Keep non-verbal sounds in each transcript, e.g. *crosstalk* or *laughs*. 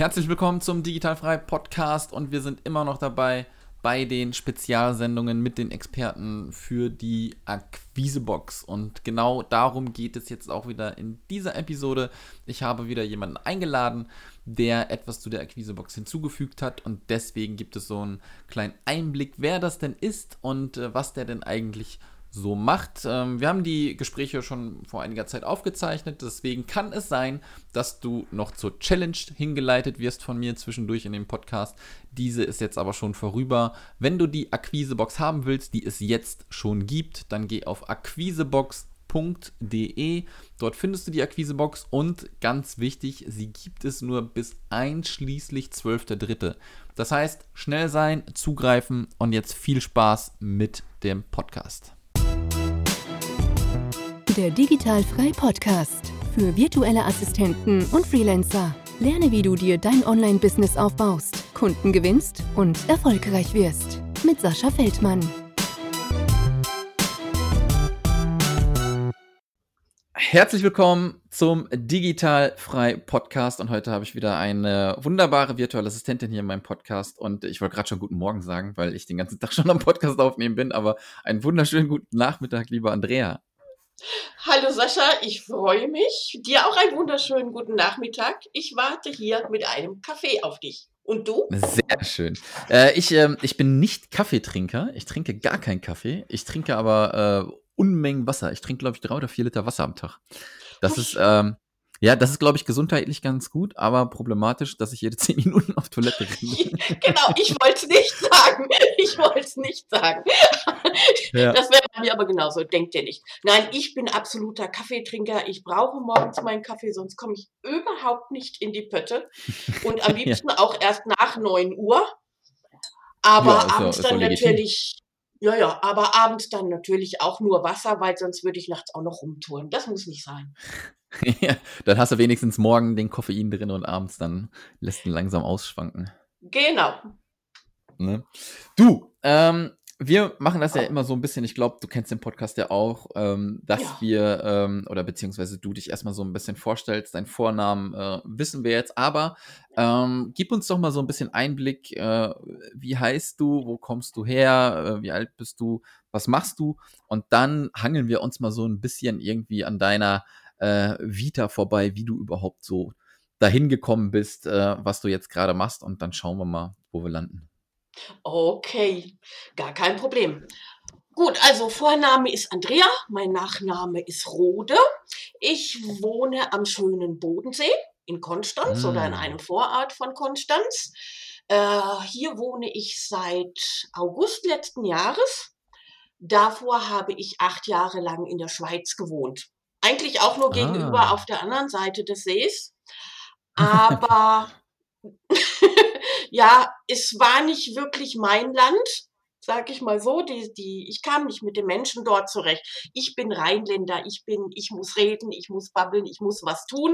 Herzlich willkommen zum Digitalfrei Podcast und wir sind immer noch dabei bei den Spezialsendungen mit den Experten für die Akquisebox. Und genau darum geht es jetzt auch wieder in dieser Episode. Ich habe wieder jemanden eingeladen, der etwas zu der Akquisebox hinzugefügt hat und deswegen gibt es so einen kleinen Einblick, wer das denn ist und äh, was der denn eigentlich so macht. Ähm, wir haben die Gespräche schon vor einiger Zeit aufgezeichnet, deswegen kann es sein, dass du noch zur Challenge hingeleitet wirst von mir zwischendurch in dem Podcast. Diese ist jetzt aber schon vorüber. Wenn du die Akquisebox haben willst, die es jetzt schon gibt, dann geh auf akquisebox.de. Dort findest du die Akquisebox und ganz wichtig, sie gibt es nur bis einschließlich 12.3. Das heißt, schnell sein, zugreifen und jetzt viel Spaß mit dem Podcast. Der Digitalfrei Podcast für virtuelle Assistenten und Freelancer. Lerne, wie du dir dein Online-Business aufbaust, Kunden gewinnst und erfolgreich wirst. Mit Sascha Feldmann. Herzlich willkommen zum Digitalfrei Podcast und heute habe ich wieder eine wunderbare virtuelle Assistentin hier in meinem Podcast und ich wollte gerade schon guten Morgen sagen, weil ich den ganzen Tag schon am Podcast aufnehmen bin, aber einen wunderschönen guten Nachmittag, lieber Andrea. Hallo Sascha, ich freue mich. Dir auch einen wunderschönen guten Nachmittag. Ich warte hier mit einem Kaffee auf dich. Und du? Sehr schön. Äh, ich, äh, ich bin nicht Kaffeetrinker. Ich trinke gar keinen Kaffee. Ich trinke aber äh, Unmengen Wasser. Ich trinke, glaube ich, drei oder vier Liter Wasser am Tag. Das ist, ähm, ja, das ist, glaube ich, gesundheitlich ganz gut, aber problematisch, dass ich jede *laughs* zehn Minuten auf Toilette renne. *laughs* genau, ich wollte es nicht sagen. Ich wollte es nicht sagen. Ja. Das wäre bei mir aber genauso, denkt ihr nicht. Nein, ich bin absoluter Kaffeetrinker. Ich brauche morgens meinen Kaffee, sonst komme ich überhaupt nicht in die Pötte. Und am *laughs* liebsten ja. auch erst nach 9 Uhr. Aber ja, abends dann natürlich ja, ja, aber abends dann natürlich auch nur Wasser, weil sonst würde ich nachts auch noch rumtouren. Das muss nicht sein. *laughs* ja, dann hast du wenigstens morgen den Koffein drin und abends dann lässt ihn langsam ausschwanken. Genau. Ne? Du, ähm, wir machen das ja immer so ein bisschen, ich glaube, du kennst den Podcast ja auch, ähm, dass ja. wir, ähm, oder beziehungsweise du dich erstmal so ein bisschen vorstellst, deinen Vornamen äh, wissen wir jetzt, aber ähm, gib uns doch mal so ein bisschen Einblick, äh, wie heißt du, wo kommst du her, äh, wie alt bist du, was machst du und dann hangeln wir uns mal so ein bisschen irgendwie an deiner äh, Vita vorbei, wie du überhaupt so dahin gekommen bist, äh, was du jetzt gerade machst und dann schauen wir mal, wo wir landen. Okay, gar kein Problem. Gut, also Vorname ist Andrea, mein Nachname ist Rode. Ich wohne am schönen Bodensee in Konstanz oder in mm. einem Vorort von Konstanz. Äh, hier wohne ich seit August letzten Jahres. Davor habe ich acht Jahre lang in der Schweiz gewohnt. Eigentlich auch nur gegenüber ah. auf der anderen Seite des Sees. *laughs* Aber ja, es war nicht wirklich mein Land, sag ich mal so. Die, die, ich kam nicht mit den Menschen dort zurecht. Ich bin Rheinländer, ich bin, ich muss reden, ich muss babbeln, ich muss was tun.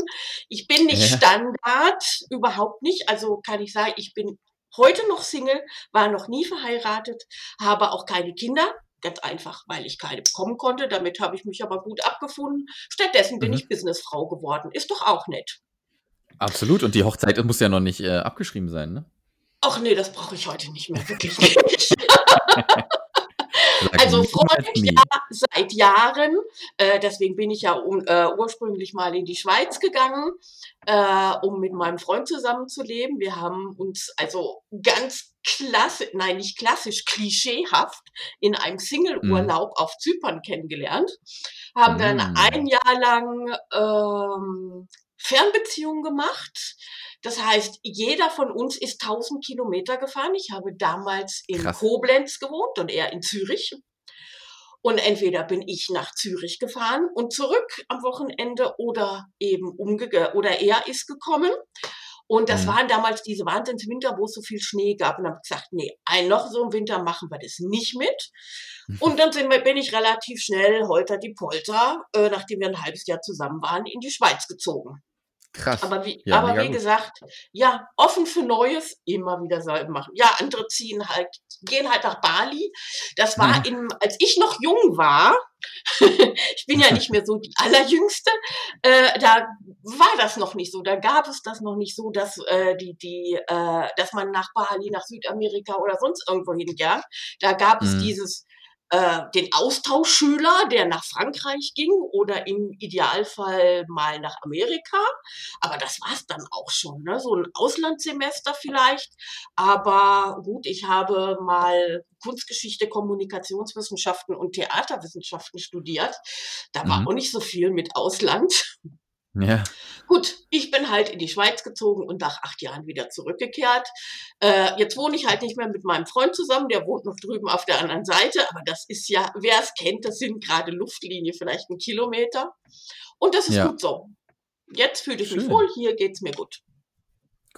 Ich bin nicht ja. Standard, überhaupt nicht. Also kann ich sagen, ich bin heute noch Single, war noch nie verheiratet, habe auch keine Kinder. Ganz einfach, weil ich keine bekommen konnte. Damit habe ich mich aber gut abgefunden. Stattdessen bin mhm. ich Businessfrau geworden. Ist doch auch nett. Absolut. Und die Hochzeit muss ja noch nicht äh, abgeschrieben sein, ne? Ach nee, das brauche ich heute nicht mehr, wirklich *laughs* nicht. also Freund ja seit Jahren. Äh, deswegen bin ich ja um, äh, ursprünglich mal in die Schweiz gegangen, äh, um mit meinem Freund zusammenzuleben. Wir haben uns also ganz klassisch, nein, nicht klassisch, klischeehaft in einem Single-Urlaub mm. auf Zypern kennengelernt. Haben mm. dann ein Jahr lang ähm, Fernbeziehungen gemacht das heißt, jeder von uns ist 1000 Kilometer gefahren. Ich habe damals in Krass. Koblenz gewohnt und er in Zürich. Und entweder bin ich nach Zürich gefahren und zurück am Wochenende oder eben umgekehrt oder er ist gekommen. Und das mhm. waren damals diese Wahnsinnswinter, wo es so viel Schnee gab. Und habe gesagt, nee, ein noch so im Winter machen wir das nicht mit. Mhm. Und dann wir, bin ich relativ schnell holter die Polter, äh, nachdem wir ein halbes Jahr zusammen waren, in die Schweiz gezogen. Krass. Aber wie, Ja, aber wie gut. gesagt, ja, offen für Neues, immer wieder selber machen. Ja, andere ziehen halt, gehen halt nach Bali. Das war Mhm. in, als ich noch jung war, *laughs* ich bin ja nicht mehr so die allerjüngste, äh, da war das noch nicht so. Da gab es das noch nicht so, dass äh, die, die, äh, dass man nach Bali, nach Südamerika oder sonst irgendwo hinjagt. Da gab es Mhm. dieses äh, den Austauschschüler, der nach Frankreich ging oder im Idealfall mal nach Amerika. Aber das war's dann auch schon, ne? so ein Auslandssemester vielleicht. Aber gut, ich habe mal Kunstgeschichte, Kommunikationswissenschaften und Theaterwissenschaften studiert. Da war Mhm. auch nicht so viel mit Ausland. Ja. Gut, ich bin halt in die Schweiz gezogen und nach acht Jahren wieder zurückgekehrt. Äh, jetzt wohne ich halt nicht mehr mit meinem Freund zusammen, der wohnt noch drüben auf der anderen Seite, aber das ist ja, wer es kennt, das sind gerade Luftlinie, vielleicht ein Kilometer. Und das ist Ja. gut so. Jetzt fühle ich mich Schön. wohl, hier geht's mir gut.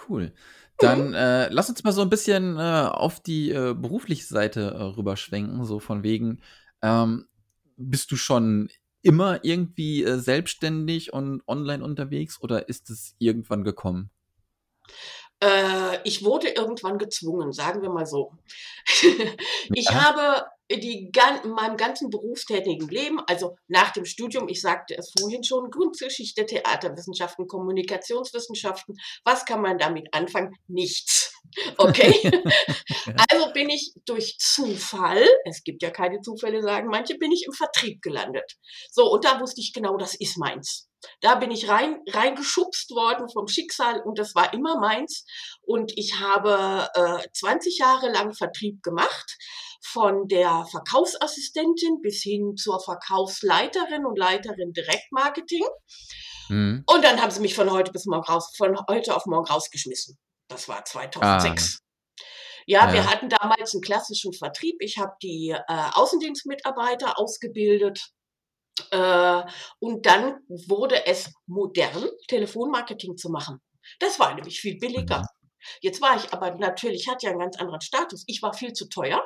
Cool. Dann äh, lass uns mal so ein bisschen äh, auf die äh, berufliche Seite äh, rüberschwenken, so von wegen, ähm, bist du schon immer irgendwie äh, selbstständig und online unterwegs oder ist es irgendwann gekommen? Äh, ich wurde irgendwann gezwungen, sagen wir mal so. *laughs* ich Ja. habe die, in meinem ganzen berufstätigen Leben, also nach dem Studium, ich sagte es vorhin schon, Kunstgeschichte, Theaterwissenschaften, Kommunikationswissenschaften, was kann man damit anfangen? Nichts. *laughs* Okay? Also bin ich durch Zufall, es gibt ja keine Zufälle, sagen manche, bin ich im Vertrieb gelandet. So, und da wusste ich genau, das ist meins. Da bin ich rein, reingeschubst worden vom Schicksal und das war immer meins. Und ich habe äh, 20 Jahre lang Vertrieb gemacht, von der Verkaufsassistentin bis hin zur Verkaufsleiterin und Leiterin Direktmarketing. Mhm. Und dann haben sie mich von heute bis morgen raus, von heute auf morgen rausgeschmissen. Das war 2006. Ja, Ja. wir hatten damals einen klassischen Vertrieb. Ich habe die äh, Außendienstmitarbeiter ausgebildet. Äh, und dann wurde es modern, Telefonmarketing zu machen. Das war nämlich viel billiger. Mhm. Jetzt war ich aber natürlich, hatte ja einen ganz anderen Status. Ich war viel zu teuer,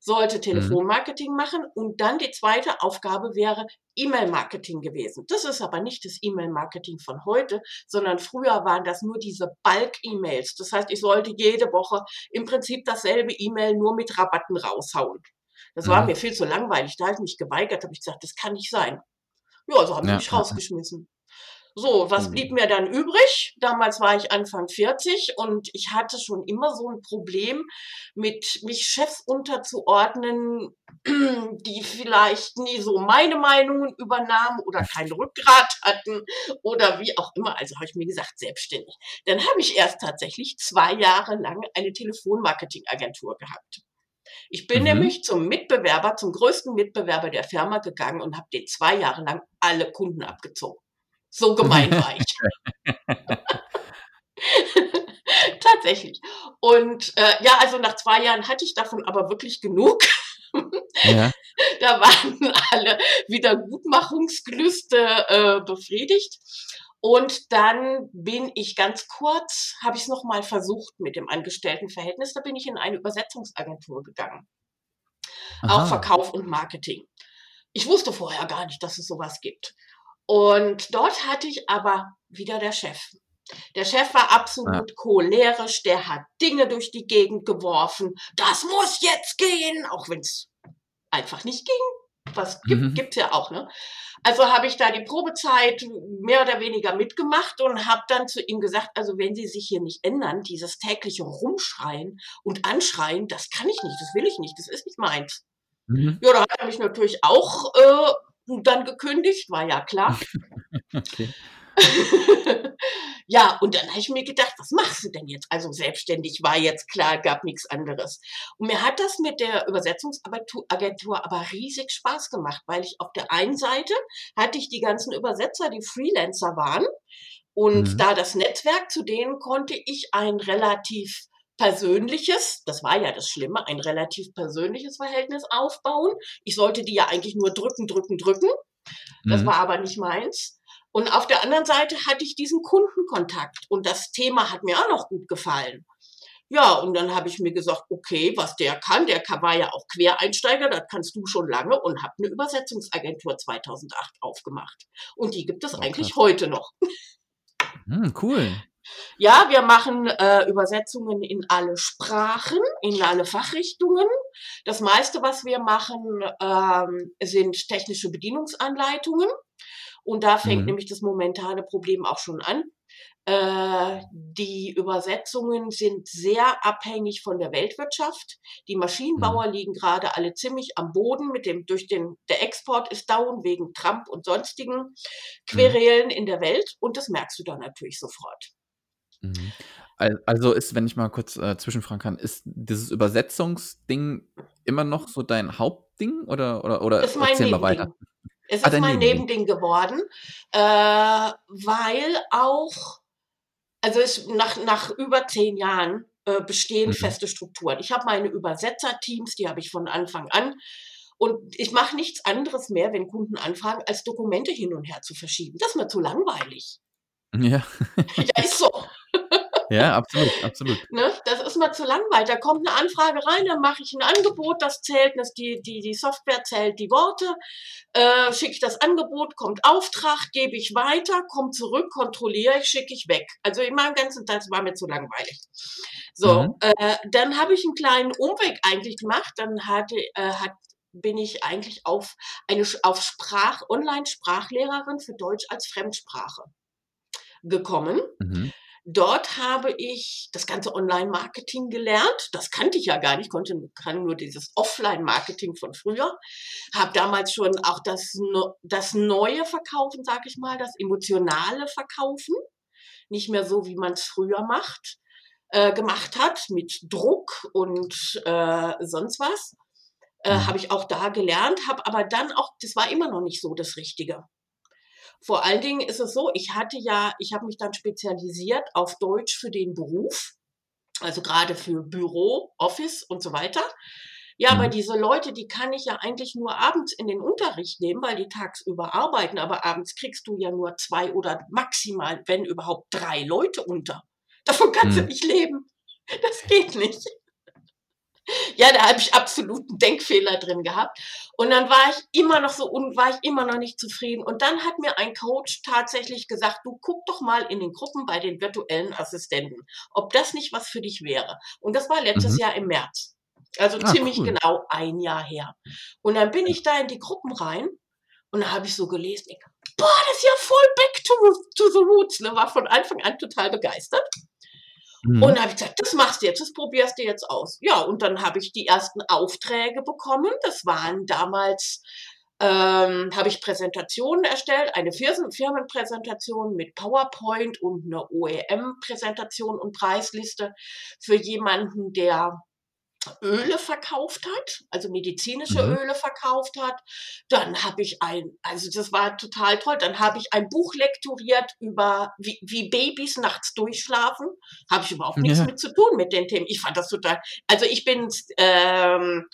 sollte Telefonmarketing machen und dann die zweite Aufgabe wäre E-Mail-Marketing gewesen. Das ist aber nicht das E-Mail-Marketing von heute, sondern früher waren das nur diese Bulk-E-Mails. Das heißt, ich sollte jede Woche im Prinzip dasselbe E-Mail nur mit Rabatten raushauen. Das war Mhm. mir viel zu langweilig. Da habe ich mich geweigert, habe ich gesagt, das kann nicht sein. Ja, so haben sie Ja, mich rausgeschmissen. So, was Oh. blieb mir dann übrig? Damals war ich Anfang 40 und ich hatte schon immer so ein Problem mit mich Chefs unterzuordnen, *clears throat* die vielleicht nie so meine Meinungen übernahmen oder kein Rückgrat hatten oder wie auch immer. Also habe ich mir gesagt, selbstständig. Dann habe ich erst tatsächlich zwei Jahre lang eine Telefonmarketingagentur gehabt. Ich bin Mhm. nämlich zum Mitbewerber, zum größten Mitbewerber der Firma gegangen und habe den zwei Jahre lang alle Kunden abgezogen. So gemein war ich. *laughs* Tatsächlich. Und äh, ja, also nach zwei Jahren hatte ich davon aber wirklich genug. Ja. *laughs* Da waren alle Wiedergutmachungsgelüste äh, befriedigt. Und dann bin ich ganz kurz, habe ich es nochmal versucht mit dem Angestelltenverhältnis, da bin ich in eine Übersetzungsagentur gegangen. Auch Aha. Verkauf und Marketing. Ich wusste vorher gar nicht, dass es sowas gibt. Und dort hatte ich aber wieder der Chef. Der Chef war absolut cholerisch, der hat Dinge durch die Gegend geworfen. Das muss jetzt gehen, auch wenn es einfach nicht ging. Was gibt, Mhm. gibt's ja auch, ne? Also habe ich da die Probezeit mehr oder weniger mitgemacht und habe dann zu ihm gesagt, also wenn Sie sich hier nicht ändern, dieses tägliche Rumschreien und Anschreien, das kann ich nicht, das will ich nicht, das ist nicht meins. Mhm. Ja, da hat er mich natürlich auch äh, dann gekündigt, war ja klar. *laughs* Okay. ja, und dann habe ich mir gedacht, was machst du denn jetzt? Also selbstständig war jetzt klar, gab nichts anderes. Und mir hat das mit der Übersetzungsagentur aber riesig Spaß gemacht, weil ich auf der einen Seite hatte ich die ganzen Übersetzer, die Freelancer waren. Und Mhm. da das Netzwerk, zu denen konnte ich ein relativ persönliches, das war ja das Schlimme, ein relativ persönliches Verhältnis aufbauen. Ich sollte die ja eigentlich nur drücken, drücken, drücken. Das Mhm. war aber nicht meins. Und auf der anderen Seite hatte ich diesen Kundenkontakt und das Thema hat mir auch noch gut gefallen. Ja, und dann habe ich mir gesagt, okay, was der kann, der war ja auch Quereinsteiger, das kannst du schon lange und habe eine Übersetzungsagentur 2008 aufgemacht. Und die gibt es Oh, eigentlich heute noch. Hm, cool. Ja, wir machen äh, Übersetzungen in alle Sprachen, in alle Fachrichtungen. Das meiste, was wir machen, ähm, sind technische Bedienungsanleitungen. Und da fängt Mhm. nämlich das momentane Problem auch schon an. Äh, die Übersetzungen sind sehr abhängig von der Weltwirtschaft. Die Maschinenbauer Mhm. liegen gerade alle ziemlich am Boden mit dem durch den der Export ist down wegen Trump und sonstigen Mhm. Querelen in der Welt und das merkst du dann natürlich sofort. Mhm. Al also ist, wenn ich mal kurz, äh, zwischenfragen kann, ist dieses Übersetzungsding immer noch so dein Hauptding oder oder oder Ist mein erzähl mal weiter? Es Ah, ist mein Nebending. Nebending geworden, äh, weil auch also es nach nach über 10 Jahren, äh, bestehen Mhm. feste Strukturen. Ich habe meine Übersetzerteams, die habe ich von Anfang an und ich mache nichts anderes mehr, wenn Kunden anfragen, als Dokumente hin und her zu verschieben. Das ist mir zu langweilig. Ja. Ja, ist so. *laughs* Ja, absolut, absolut. Ne? Das ist mir zu langweilig. Da kommt eine Anfrage rein, dann mache ich ein Angebot, das zählt, das die, die, die Software zählt die Worte, äh, schicke ich das Angebot, kommt Auftrag, gebe ich weiter, kommt zurück, kontrolliere ich, schicke ich weg. Also in meinem ganzen Tag war mir zu langweilig. So, Mhm. äh, dann habe ich einen kleinen Umweg eigentlich gemacht. Dann hatte, äh, hat, bin ich eigentlich auf eine auf Sprach, Online-Sprachlehrerin für Deutsch als Fremdsprache gekommen. Mhm. Dort habe ich das ganze Online-Marketing gelernt. Das kannte ich ja gar nicht, konnte kann nur dieses Offline-Marketing von früher. Habe damals schon auch das, das neue Verkaufen, sag ich mal, das emotionale Verkaufen, nicht mehr so, wie man es früher macht, äh, gemacht hat, mit Druck und äh, sonst was. Äh, Mhm. habe ich auch da gelernt, habe aber dann auch, das war immer noch nicht so das Richtige. Vor allen Dingen ist es so, ich hatte ja, ich habe mich dann spezialisiert auf Deutsch für den Beruf, also gerade für Büro, Office und so weiter. Ja, aber Mhm. diese Leute, die kann ich ja eigentlich nur abends in den Unterricht nehmen, weil die tagsüber arbeiten, aber abends kriegst du ja nur zwei oder maximal, wenn überhaupt drei Leute unter. Davon kannst du Mhm. nicht leben. Das geht nicht. Ja, da habe ich absoluten Denkfehler drin gehabt. Und dann war ich immer noch so un war ich immer noch nicht zufrieden. Und dann hat mir ein Coach tatsächlich gesagt, du guck doch mal in den Gruppen bei den virtuellen Assistenten, ob das nicht was für dich wäre. Und das war letztes Mhm. Jahr im März. Also Ah, ziemlich cool. genau ein Jahr her. Und dann bin ich da in die Gruppen rein und da habe ich so gelesen, ich, boah, das ist ja voll back to, to the roots. Ne? War von Anfang an total begeistert. Und Mhm. dann habe ich gesagt, das machst du jetzt, das probierst du jetzt aus. Ja, und dann habe ich die ersten Aufträge bekommen. Das waren damals, ähm, habe ich Präsentationen erstellt, eine Firmen Firmenpräsentation mit PowerPoint und eine OEM-Präsentation und Preisliste für jemanden, der Öle verkauft hat, also medizinische Mhm. Öle verkauft hat. Dann habe ich ein, also das war total toll. Dann habe ich ein Buch lektoriert über wie, wie Babys nachts durchschlafen. Habe ich überhaupt nichts Ja. mit zu tun mit den Themen. Ich fand das total. Also ich bin, ähm,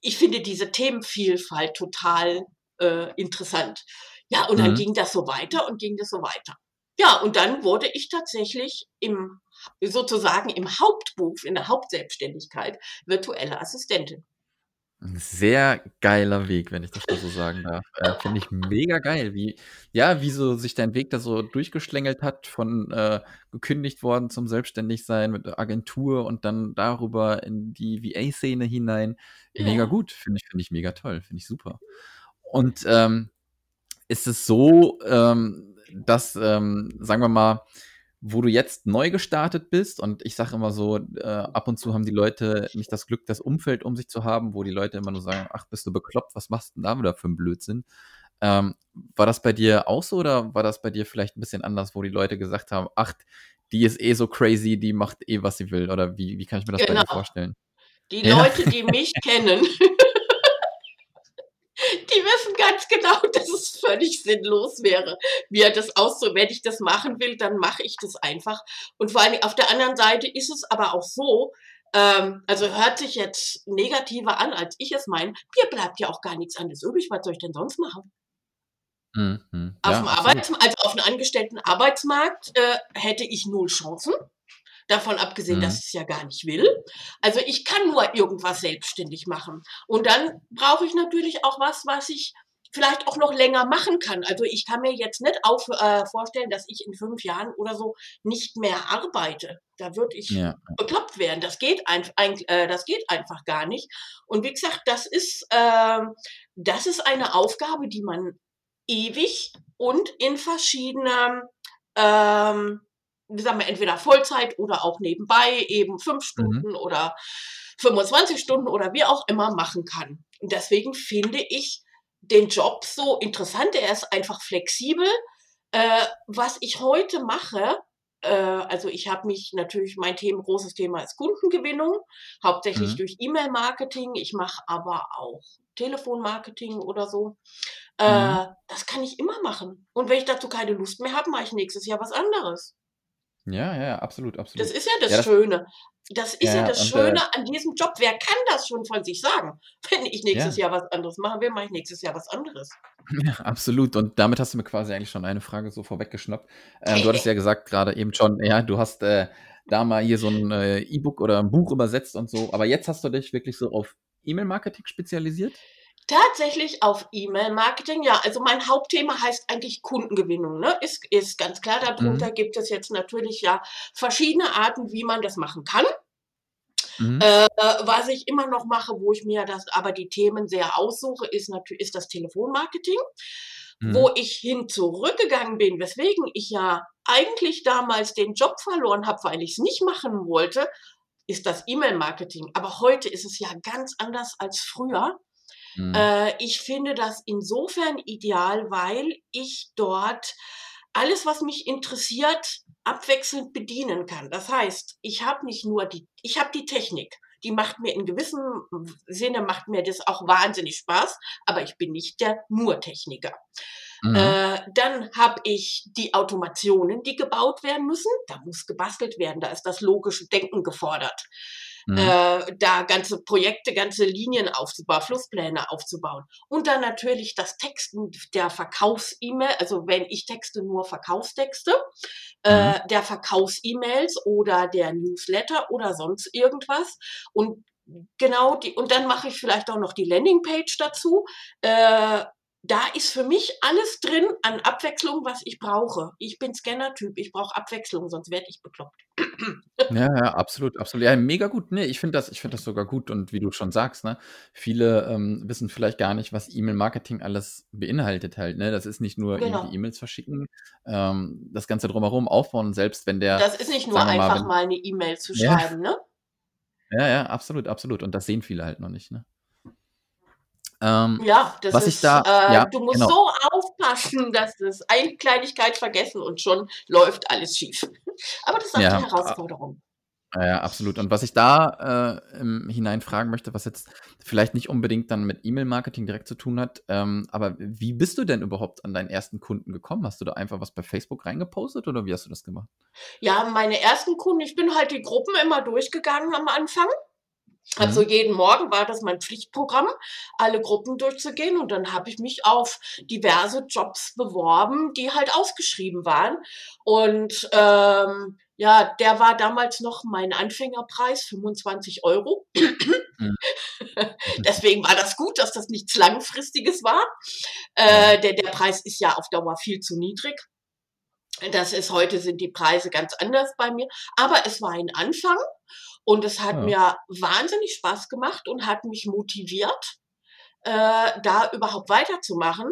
ich finde diese Themenvielfalt total äh, interessant. Ja, und dann Mhm. ging das so weiter und ging das so weiter. Ja, und dann wurde ich tatsächlich im sozusagen im Hauptberuf, in der Hauptselbstständigkeit virtuelle Assistentin. Ein sehr geiler Weg, wenn ich das mal so sagen darf. Äh, finde ich mega geil, wie ja, wie so sich dein Weg da so durchgeschlängelt hat, von äh, gekündigt worden zum Selbstständigsein mit der Agentur und dann darüber in die VA-Szene hinein. Mega Ja. gut, finde ich, finde ich mega toll, finde ich super. Und ähm, ist es so, ähm, dass, ähm, sagen wir mal, wo du jetzt neu gestartet bist, und ich sage immer so, äh, ab und zu haben die Leute nicht das Glück, das Umfeld um sich zu haben, wo die Leute immer nur sagen, ach, bist du bekloppt, was machst du denn da wieder für einen Blödsinn? Ähm, war das bei dir auch so oder war das bei dir vielleicht ein bisschen anders, wo die Leute gesagt haben, ach, die ist eh so crazy, die macht eh, was sie will? Oder wie, wie kann ich mir das bei dir Genau. vorstellen? Die Ja. Leute, die mich kennen, *laughs* die wissen ganz genau, *laughs* dass es völlig sinnlos wäre, mir das auszu. Wenn ich das machen will, dann mache ich das einfach. Und vor allem auf der anderen Seite ist es aber auch so, ähm, also hört sich jetzt negativer an, als ich es meine. Mir bleibt ja auch gar nichts anderes übrig. Was soll ich denn sonst machen? Mhm, mhm. Auf Ja, dem. Arbeitsmarkt, also auf dem angestellten Arbeitsmarkt äh, hätte ich null Chancen. Davon abgesehen, Mhm. dass ich es ja gar nicht will. Also ich kann nur irgendwas selbstständig machen. Und dann brauche ich natürlich auch was, was ich vielleicht auch noch länger machen kann. Also ich kann mir jetzt nicht auf, äh, vorstellen, dass ich in fünf Jahren oder so nicht mehr arbeite. Da würde ich Ja. bekloppt werden. Das geht, ein, ein, äh, das geht einfach gar nicht. Und wie gesagt, das ist, äh, das ist eine Aufgabe, die man ewig und in verschiedenen, ähm, sagen wir, entweder Vollzeit oder auch nebenbei eben fünf Mhm. Stunden oder 25 Stunden oder wie auch immer machen kann. Und deswegen finde ich den Job so interessant. Er ist einfach flexibel. Äh, was ich heute mache, äh, also ich habe mich natürlich, mein Thema, großes Thema ist Kundengewinnung, hauptsächlich Mhm. durch E-Mail-Marketing. Ich mache aber auch Telefonmarketing oder so. Mhm. Äh, das kann ich immer machen. Und wenn ich dazu keine Lust mehr habe, mache ich nächstes Jahr was anderes. Ja, ja, ja, absolut, Das absolut. ist ja das Ja, das Schöne. Das ist ja, ja das äh Schöne an diesem Job. Wer kann das schon von sich sagen? *laughs* Wenn ich nächstes Ja. Jahr was anderes machen will, mache ich nächstes Jahr was anderes. *laughs* Ja, absolut. Und damit hast du mir quasi eigentlich schon eine Frage so vorweggeschnappt. Ähm, du hattest *laughs* ja gesagt gerade eben schon, ja, du hast äh, da mal hier so ein äh, E-Book oder ein Buch übersetzt und so. Aber jetzt hast du dich wirklich so auf E-Mail-Marketing spezialisiert? Tatsächlich auf E-Mail-Marketing, ja. Also mein Hauptthema heißt eigentlich Kundengewinnung, ne? Ist, ist ganz klar. Darunter Mhm. gibt es jetzt natürlich ja verschiedene Arten, wie man das machen kann. Mhm. Äh, was ich immer noch mache, wo ich mir das, aber die Themen sehr aussuche, ist natürlich, ist das Telefonmarketing. Wo Mhm. ich hin zurückgegangen bin, weswegen ich ja eigentlich damals den Job verloren habe, weil ich es nicht machen wollte, ist das E-Mail-Marketing. Aber heute ist es ja ganz anders als früher. Mhm. Äh, ich finde das insofern ideal, weil ich dort alles, was mich interessiert, abwechselnd bedienen kann. Das heißt, ich habe nicht nur die, ich habe die Technik. Die macht mir in gewissem Sinne macht mir das auch wahnsinnig Spaß, aber ich bin nicht der nur Techniker. Mhm. Äh, dann habe ich die Automationen, die gebaut werden müssen. Da muss gebastelt werden, da ist das logische Denken gefordert. Mhm. Äh, da ganze Projekte, ganze Linien aufzubauen, Flusspläne aufzubauen. Und dann natürlich das Texten der Verkaufs-E-Mail, also wenn ich texte nur Verkaufstexte, Mhm. äh, der Verkaufs-E-Mails oder der Newsletter oder sonst irgendwas. Und genau die, und dann mache ich vielleicht auch noch die Landingpage dazu. Äh, da ist für mich alles drin an Abwechslung, was ich brauche. Ich bin Scanner-Typ, ich brauche Abwechslung, sonst werde ich bekloppt. Ja, ja, absolut, absolut. Ja, mega gut. Ne, ich finde das, ich finde das sogar gut. Und wie du schon sagst, ne, viele ähm, wissen vielleicht gar nicht, was E-Mail-Marketing alles beinhaltet halt. Ne, das ist nicht nur Genau. irgendwie E-Mails verschicken, ähm, das Ganze drumherum aufbauen. Selbst wenn der, Das ist nicht nur wir mal, einfach wenn, mal eine E-Mail zu ja, schreiben, ne? ja, ja, absolut, absolut. Und das sehen viele halt noch nicht. Ne? Ähm, Ja, das was ich ist, da, äh, ja, du musst genau. so aufpassen, dass das eine Kleinigkeit vergessen und schon läuft alles schief. Aber das ist auch die Ja, a- Herausforderung. Ja, absolut. Und was ich da äh, im hinein fragen möchte, was jetzt vielleicht nicht unbedingt dann mit E-Mail-Marketing direkt zu tun hat, ähm, aber wie bist du denn überhaupt an deinen ersten Kunden gekommen? Hast du da einfach was bei Facebook reingepostet oder wie hast du das gemacht? Ja, meine ersten Kunden, ich bin halt die Gruppen immer durchgegangen am Anfang. Also Mhm. jeden Morgen war das mein Pflichtprogramm, alle Gruppen durchzugehen und dann habe ich mich auf diverse Jobs beworben, die halt ausgeschrieben waren. Und ähm, ja, der war damals noch mein Anfängerpreis, 25 Euro. Mhm. *laughs* Deswegen war das gut, dass das nichts Langfristiges war. Ja. Äh, der, der Preis ist ja auf Dauer viel zu niedrig. Das ist heute sind die Preise ganz anders bei mir. Aber es war ein Anfang und es hat Ja. mir wahnsinnig Spaß gemacht und hat mich motiviert, äh, da überhaupt weiterzumachen.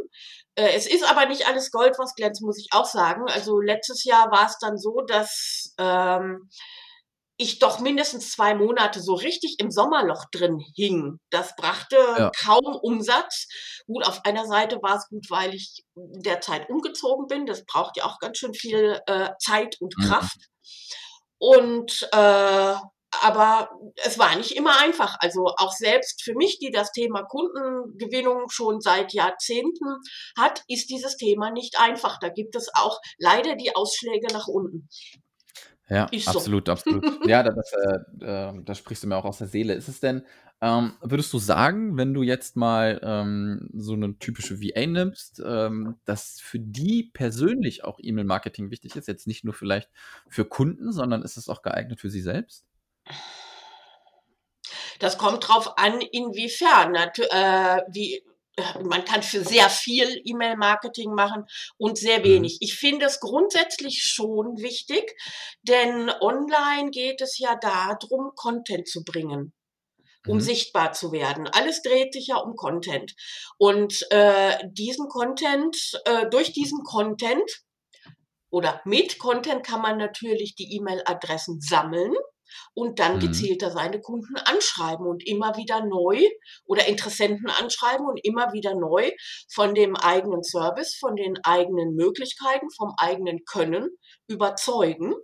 Äh, es ist aber nicht alles Gold, was glänzt, muss ich auch sagen. Also letztes Jahr war es dann so, dass ähm, ich doch mindestens zwei Monate so richtig im Sommerloch drin hing. Das brachte Ja. kaum Umsatz. Gut, auf einer Seite war es gut, weil ich derzeit umgezogen bin. Das braucht ja auch ganz schön viel äh, Zeit und Mhm. Kraft. Und äh, aber es war nicht immer einfach. Also auch selbst für mich, die das Thema Kundengewinnung schon seit Jahrzehnten hat, ist dieses Thema nicht einfach. Da gibt es auch leider die Ausschläge nach unten. Ja, Ist so. absolut, absolut. *laughs* Ja, da, das, äh, äh, da sprichst du mir auch aus der Seele. Ist es denn, ähm, würdest du sagen, wenn du jetzt mal ähm, so eine typische VA nimmst, ähm, dass für die persönlich auch E-Mail-Marketing wichtig ist? Jetzt nicht nur vielleicht für Kunden, sondern ist es auch geeignet für sie selbst? Das kommt drauf an, inwiefern. Äh, wie, äh, man kann für sehr viel E-Mail-Marketing machen und sehr Mhm. wenig. Ich finde es grundsätzlich schon wichtig, denn online geht es ja darum, Content zu bringen um Mhm. sichtbar zu werden. Alles dreht sich ja um Content. Und äh, diesen Content, äh, durch diesen Content oder mit Content kann man natürlich die E-Mail-Adressen sammeln und dann Mhm. gezielter seine Kunden anschreiben und immer wieder neu oder Interessenten anschreiben und immer wieder neu von dem eigenen Service, von den eigenen Möglichkeiten, vom eigenen Können überzeugen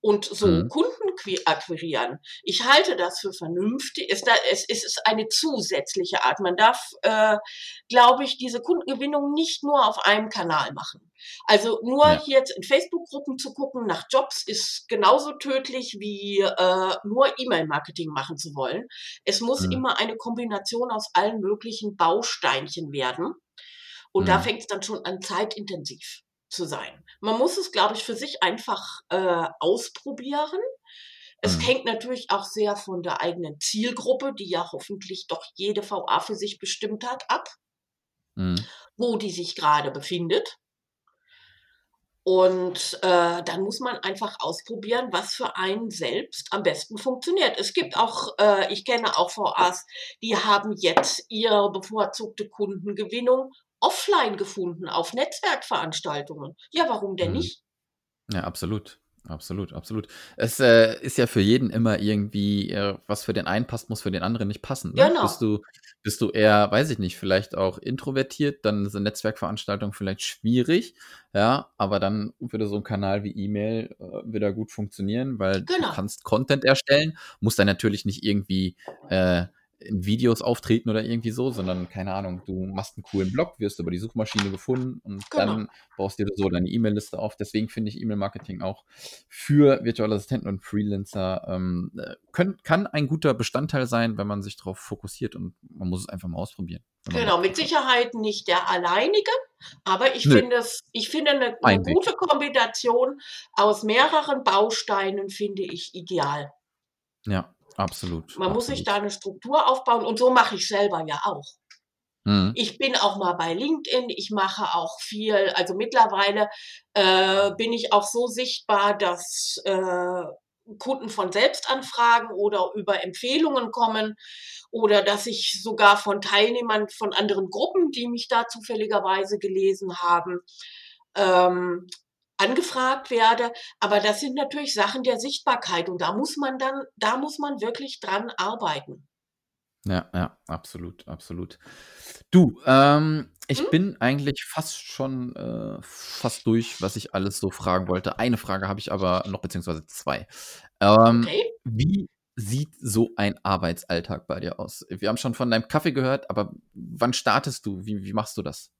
und so Mhm. Kunden qui- akquirieren. Ich halte das für vernünftig. Es, da, ist eine zusätzliche Art. Man darf, äh, glaube ich, diese Kundengewinnung nicht nur auf einem Kanal machen. Also nur Ja. jetzt in Facebook-Gruppen zu gucken nach Jobs ist genauso tödlich wie äh, nur E-Mail-Marketing machen zu wollen. Es muss Mhm. immer eine Kombination aus allen möglichen Bausteinchen werden. Und da Mhm. fängt es dann schon an, zeitintensiv zu sein. Man muss es, glaube ich, für sich einfach äh, ausprobieren. Es Mhm. hängt natürlich auch sehr von der eigenen Zielgruppe, die ja hoffentlich doch jede VA für sich bestimmt hat, ab, Mhm. wo die sich gerade befindet. Und äh, dann muss man einfach ausprobieren, was für einen selbst am besten funktioniert. Es gibt auch, äh, ich kenne auch VAs, die haben jetzt ihre bevorzugte Kundengewinnung offline gefunden, auf Netzwerkveranstaltungen. Ja, warum denn Mhm. nicht? Ja, absolut. Absolut, absolut. Es äh, ist ja für jeden immer irgendwie, äh, was für den einen passt, muss für den anderen nicht passen. Ne? Genau. Bist du, bist du eher, weiß ich nicht, vielleicht auch introvertiert, dann sind Netzwerkveranstaltungen vielleicht schwierig, ja, aber dann würde so ein Kanal wie E-Mail äh, wieder gut funktionieren, weil Genau. du kannst Content erstellen, musst dann natürlich nicht irgendwie äh, in Videos auftreten oder irgendwie so, sondern keine Ahnung, du machst einen coolen Blog, wirst über die Suchmaschine gefunden und Genau. dann baust dir so deine E-Mail-Liste auf. Deswegen finde ich E-Mail-Marketing auch für virtuelle Assistenten und Freelancer ähm, äh, können, kann ein guter Bestandteil sein, wenn man sich darauf fokussiert und man muss es einfach mal ausprobieren. Genau, mit. Sicherheit nicht der alleinige, aber ich Nö. finde es, ich finde eine, eine gute Kombination aus mehreren Bausteinen finde ich ideal. Ja, absolut. Man muss sich absolut. da eine Struktur aufbauen und so mache ich selber ja auch. Mhm. Ich bin auch mal bei LinkedIn, ich mache auch viel, also mittlerweile äh, bin ich auch so sichtbar, dass äh, Kunden von selbst anfragen oder über Empfehlungen kommen oder dass ich sogar von Teilnehmern von anderen Gruppen, die mich da zufälligerweise gelesen haben, ähm, angefragt werde. Aber das sind natürlich Sachen der Sichtbarkeit und da muss man dann, da muss man wirklich dran arbeiten. Ja, ja, absolut, absolut. Du, ähm, ich Hm? bin eigentlich fast schon äh, fast durch, was ich alles so fragen wollte. Eine Frage habe ich aber noch, beziehungsweise zwei. Ähm, Okay? wie sieht so ein Arbeitsalltag bei dir aus? Wir haben schon von deinem Kaffee gehört, aber wann startest du? Wie, wie machst du das?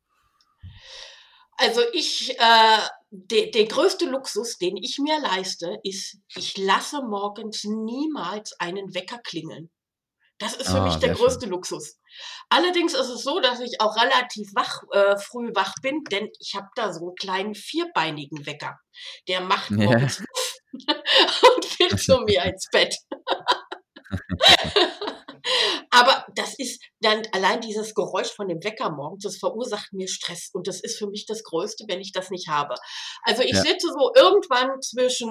Also ich, äh, de, der größte Luxus, den ich mir leiste, ist, ich lasse morgens niemals einen Wecker klingeln. Das ist für mich Ah, der sehr schön. größte Luxus. Allerdings ist es so, dass ich auch relativ wach, äh, früh wach bin, denn ich habe da so einen kleinen vierbeinigen Wecker. Der macht morgens wuff *laughs* und will zu mir ins Bett. *laughs* *laughs* Aber das ist dann allein dieses Geräusch von dem Wecker morgens, das verursacht mir Stress und das ist für mich das Größte, wenn ich das nicht habe. Also ich Ja. sitze so irgendwann zwischen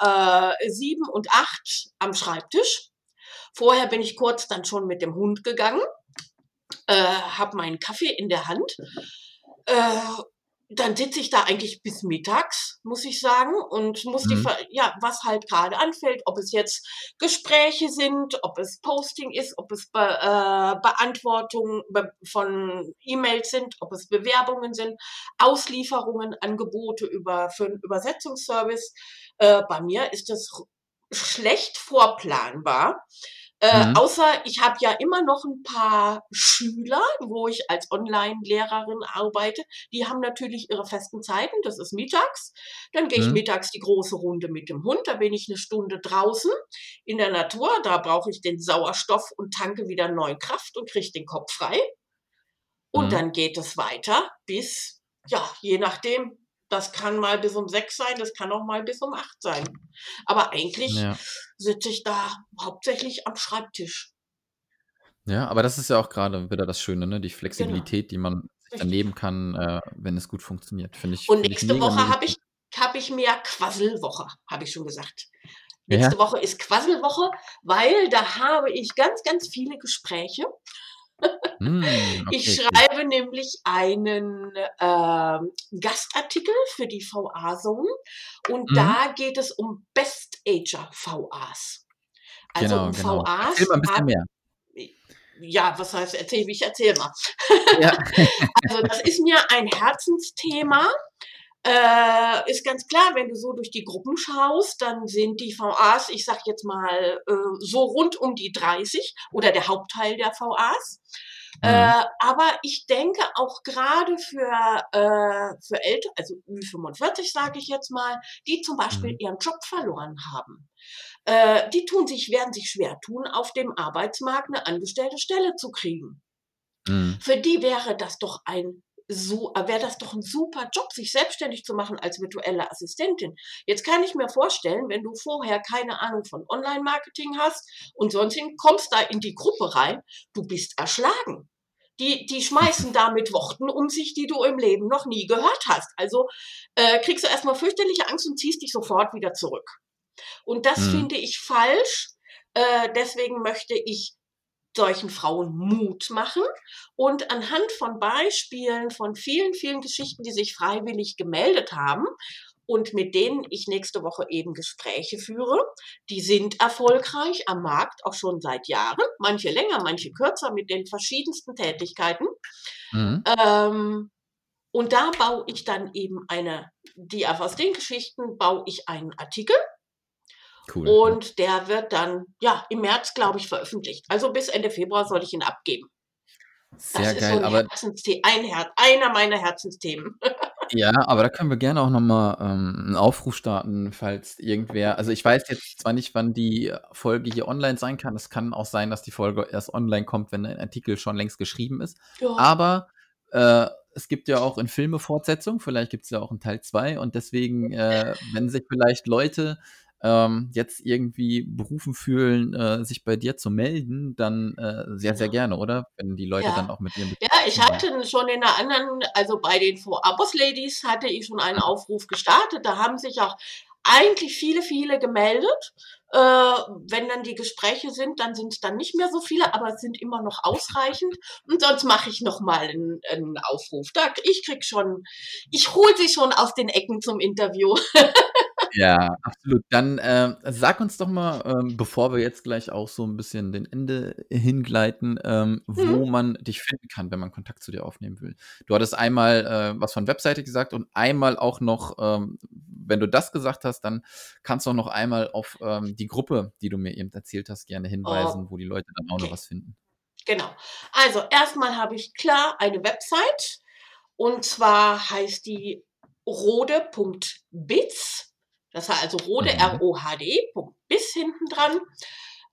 äh, sieben und acht am Schreibtisch. Vorher bin ich kurz dann schon mit dem Hund gegangen, äh, habe meinen Kaffee in der Hand. Äh, dann sitze ich da eigentlich bis mittags, muss ich sagen, und muss die, Mhm. Ver- ja, was halt gerade anfällt, ob es jetzt Gespräche sind, ob es Posting ist, ob es Be äh, Beantwortung be von E-Mails sind, ob es Bewerbungen sind, Auslieferungen, Angebote über, für einen Übersetzungsservice. Äh, bei mir ist das schlecht vorplanbar. Äh, Mhm. außer ich habe ja immer noch ein paar Schüler, wo ich als Online-Lehrerin arbeite. Die haben natürlich ihre festen Zeiten. Das ist mittags. Dann gehe ich Mhm. mittags die große Runde mit dem Hund. Da bin ich eine Stunde draußen in der Natur. Da brauche ich den Sauerstoff und tanke wieder neue Kraft und kriege den Kopf frei. Und Mhm. dann geht es weiter bis, ja, je nachdem. Das kann mal bis um sechs sein, das kann auch mal bis um acht sein. Aber eigentlich Ja. sitze ich da hauptsächlich am Schreibtisch. Ja, aber das ist ja auch gerade wieder das Schöne, ne? Die Genau. Flexibilität, die man nehmen kann, äh, wenn es gut funktioniert. Finde ich Und finde ich nächste mega, Woche habe ich habe ich mehr Quasselwoche, habe ich schon gesagt. Ja. Nächste Woche ist Quasselwoche, weil da habe ich ganz, ganz viele Gespräche. Hm, Ich okay, cool. schreibe nämlich einen, ähm, Gastartikel für die VA-Zone und Mhm. da geht es um Best-Ager-VAs. Also Genau, um genau. VAs Erzähl mal 'n bisschen mehr. ja, was heißt erzähl ich erzähle mal. Ja. *laughs* Also, das ist mir ein Herzensthema. Äh, ist ganz klar, wenn du so durch die Gruppen schaust, dann sind die VAs, ich sage jetzt mal, äh, so rund um die 30 oder der Hauptteil der VAs. Mhm. Äh, aber ich denke auch gerade für, äh, für Ältere, also Ü45 sage ich jetzt mal, die zum Beispiel Mhm. ihren Job verloren haben. Äh, die tun sich werden sich schwer tun, auf dem Arbeitsmarkt 'ne angestellte Stelle zu kriegen. Mhm. Für die wäre das doch ein so wäre das doch 'n super Job, sich selbstständig zu machen als virtuelle Assistentin. Jetzt kann ich mir vorstellen, wenn du vorher keine Ahnung von Online-Marketing hast und sonstigen, kommst da in die Gruppe rein, du bist erschlagen. Die die schmeißen da mit Worten um sich, die du im Leben noch nie gehört hast. Also, äh, kriegst du erst mal fürchterliche Angst und ziehst dich sofort wieder zurück. Und das Mhm. finde ich falsch. Äh, deswegen möchte ich solchen Frauen Mut machen und anhand von Beispielen von vielen, vielen Geschichten, die sich freiwillig gemeldet haben und mit denen ich nächste Woche eben Gespräche führe, die sind erfolgreich am Markt, auch schon seit Jahren, manche länger, manche kürzer mit den verschiedensten Tätigkeiten. Mhm. Ähm, und da baue ich dann eben eine die aus den Geschichten baue ich einen Artikel Cool, und der wird dann, ja, im März, glaube ich, veröffentlicht. Also, bis Ende Februar soll ich ihn abgeben. Das Sehr ist so geil, 'n aber ein Her einer meiner Herzensthemen. *laughs* Ja, aber da können wir gerne auch noch mal, ähm, 'n Aufruf starten, falls irgendwer also, ich weiß jetzt zwar nicht, wann die Folge hier online sein kann. Es kann auch sein, dass die Folge erst online kommt, wenn ein Artikel schon längst geschrieben ist. Ja. Aber, äh, es gibt ja auch in Filme Fortsetzung, vielleicht gibt's ja auch 'n Teil 2 und deswegen, äh, wenn sich vielleicht Leute, ähm, jetzt irgendwie berufen fühlen, äh, sich bei dir zu melden, dann, äh, sehr, sehr gerne, oder? Wenn die Leute dann Ja. auch mit ihren Ja, ich hatte schon in 'ner anderen also, bei den VA Boss Ladies hatte ich schon einen. Aufruf gestartet. Da haben sich auch eigentlich viele, viele gemeldet. Äh, wenn dann die Gespräche sind, dann sind's dann nicht mehr so viele, aber es sind immer noch ausreichend. *laughs* Und sonst mache ich noch mal 'n 'n Aufruf. Da ich kriege schon ich hole sie schon aus den Ecken zum Interview. *laughs* Ja, absolut. Dann, ähm, sag uns doch mal, ähm, bevor wir jetzt gleich auch so 'n bisschen dem Ende hingleiten, ähm, wo Mhm. man dich finden kann, wenn man Kontakt zu dir aufnehmen will. Du hattest einmal, äh, was von Webseite gesagt und einmal auch noch, ähm, wenn du das gesagt hast, dann kannst du auch noch einmal auf, ähm, die Gruppe, die du mir eben erzählt hast, gerne hinweisen, wo die Leute dann auch noch Okay. was finden. Genau. Also, erst mal habe ich klar eine Website und zwar heißt die rhode.biz. Das war also Rhode, Mhm. Punkt biz hinten dran.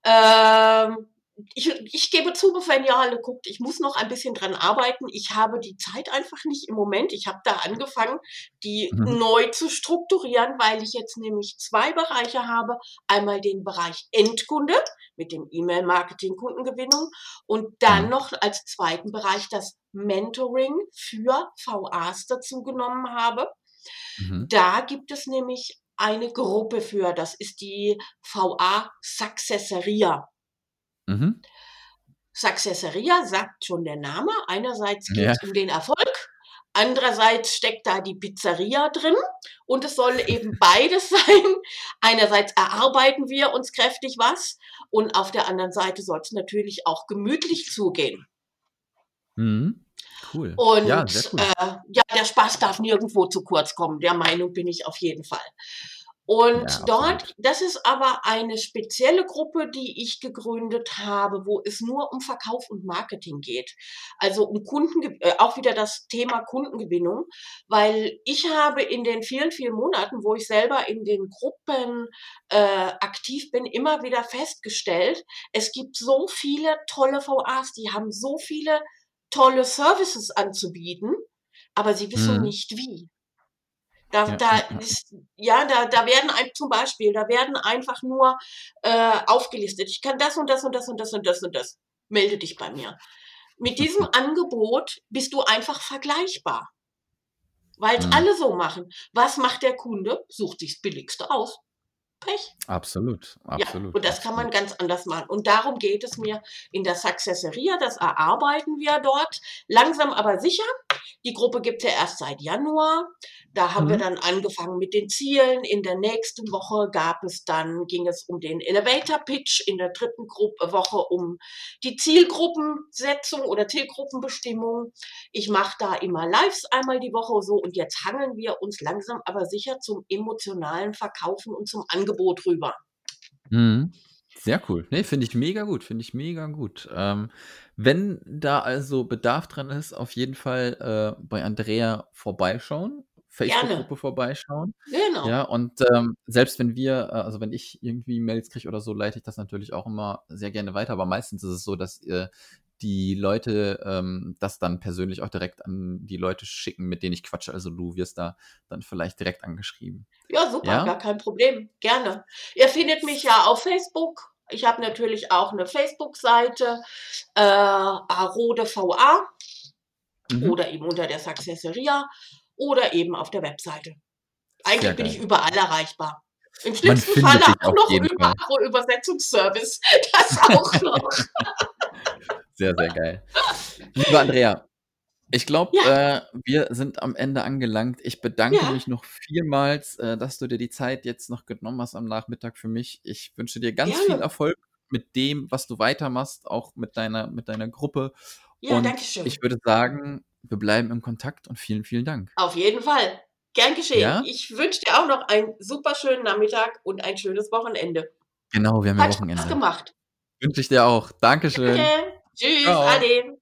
Ähm, ich ich gebe zu, wenn ihr alle guckt, ich muss noch ein bisschen dran arbeiten. Ich habe die Zeit einfach nicht im Moment. Ich habe da angefangen, die Mhm. neu zu strukturieren, weil ich jetzt nämlich 2 Bereiche habe. Einmal den Bereich Endkunde mit dem E-Mail-Marketing, Kundengewinnung und dann Mhm. noch als 2. Bereich das Mentoring für VAs dazu genommen habe. Mhm. Da gibt es nämlich eine Gruppe für, das ist die VA Successeria. Mhm. Successeria sagt schon der Name. Einerseits Ja. geht's um den Erfolg, andererseits steckt da die Pizzeria drin und es soll eben *laughs* beides sein. Einerseits erarbeiten wir uns kräftig was und auf der anderen Seite soll's natürlich auch gemütlich zugehen. Mhm. Cool. Und, Ja, cool. äh, ja, der Spaß darf nirgendwo zu kurz kommen. Der Meinung bin ich auf jeden Fall. Und Ja, dort das ist aber eine spezielle Gruppe, die ich gegründet habe, wo es nur um Verkauf und Marketing geht. Also, um Kundenge äh, auch wieder das Thema Kundengewinnung, weil ich habe in den vielen, vielen Monaten, wo ich selber in den Gruppen, äh, aktiv bin, immer wieder festgestellt, es gibt so viele tolle VAs, die haben so viele tolle Services anzubieten, aber sie wissen Mhm. nicht wie. Da Ja, da ja, ist ja, da da werden ein zum Beispiel, da werden einfach nur, äh, aufgelistet: „Ich kann das und das und das und das und das und das.“ melde dich bei mir. Mit diesem *laughs* Angebot bist du einfach vergleichbar. Weil es Mhm. alle so machen. Was macht der Kunde? Sucht sich das Billigste aus. Pech. Absolut, Ja, absolut. und das kann man absolut. ganz anders machen. Und darum geht es mir in der Successeria. Das erarbeiten wir dort. Langsam aber sicher. Die Gruppe gibt es ja erst seit Januar. Da haben wir Mhm. dann angefangen mit den Zielen. In der nächsten Woche gab es dann, ging es um den Elevator Pitch. In der dritten Gruppe, Woche um die Zielgruppensetzung oder Zielgruppenbestimmung. Ich mache da immer Lives einmal die Woche so. Und jetzt hangeln wir uns langsam aber sicher zum emotionalen Verkaufen und zum Angebot rüber. Mhm. Sehr cool. Ne, finde ich mega gut, finde ich mega gut. Ähm, wenn da also Bedarf dran ist, auf jeden Fall äh, bei Andrea vorbeischauen. Facebook-Gruppe vorbeischauen. Genau. Ja, und ähm, selbst wenn wir, äh, also wenn ich irgendwie Mails kriege oder so, leite ich das natürlich auch immer sehr gerne weiter. Aber meistens ist es so, dass äh, die Leute ähm, das dann persönlich auch direkt an die Leute schicken, mit denen ich quatsche. Also du wirst da dann vielleicht direkt angeschrieben. Ja, super, Ja? gar kein Problem. Gerne. Ihr findet mich ja auf Facebook. Ich habe natürlich auch eine Facebook-Seite, äh, Arode VA Mhm. oder eben unter der Successeria oder eben auf der Webseite. Eigentlich Sehr bin geil. ich überall erreichbar. Im schlimmsten Falle auch noch über Fall. Agro-Übersetzungsservice. *laughs* Das auch noch. *laughs* Sehr, sehr geil. Liebe Andrea, ich glaube, Ja. äh, wir sind am Ende angelangt. Ich bedanke Ja. mich noch vielmals, äh, dass du dir die Zeit jetzt noch genommen hast am Nachmittag für mich. Ich wünsche dir ganz viel Gerne. Erfolg mit dem, was du weitermachst, auch mit deiner, mit deiner Gruppe. Ja, Und danke schön. ich würde sagen, wir bleiben im Kontakt und vielen, vielen Dank. Auf jeden Fall. Gern geschehen. Ja? Ich wünsche dir auch noch einen super schönen Nachmittag und ein schönes Wochenende. Genau, wir haben ja Hat Spaß Wochenende. gemacht. Wünsche ich dir auch. Dankeschön. Danke. Tschüss, Ciao. Ade.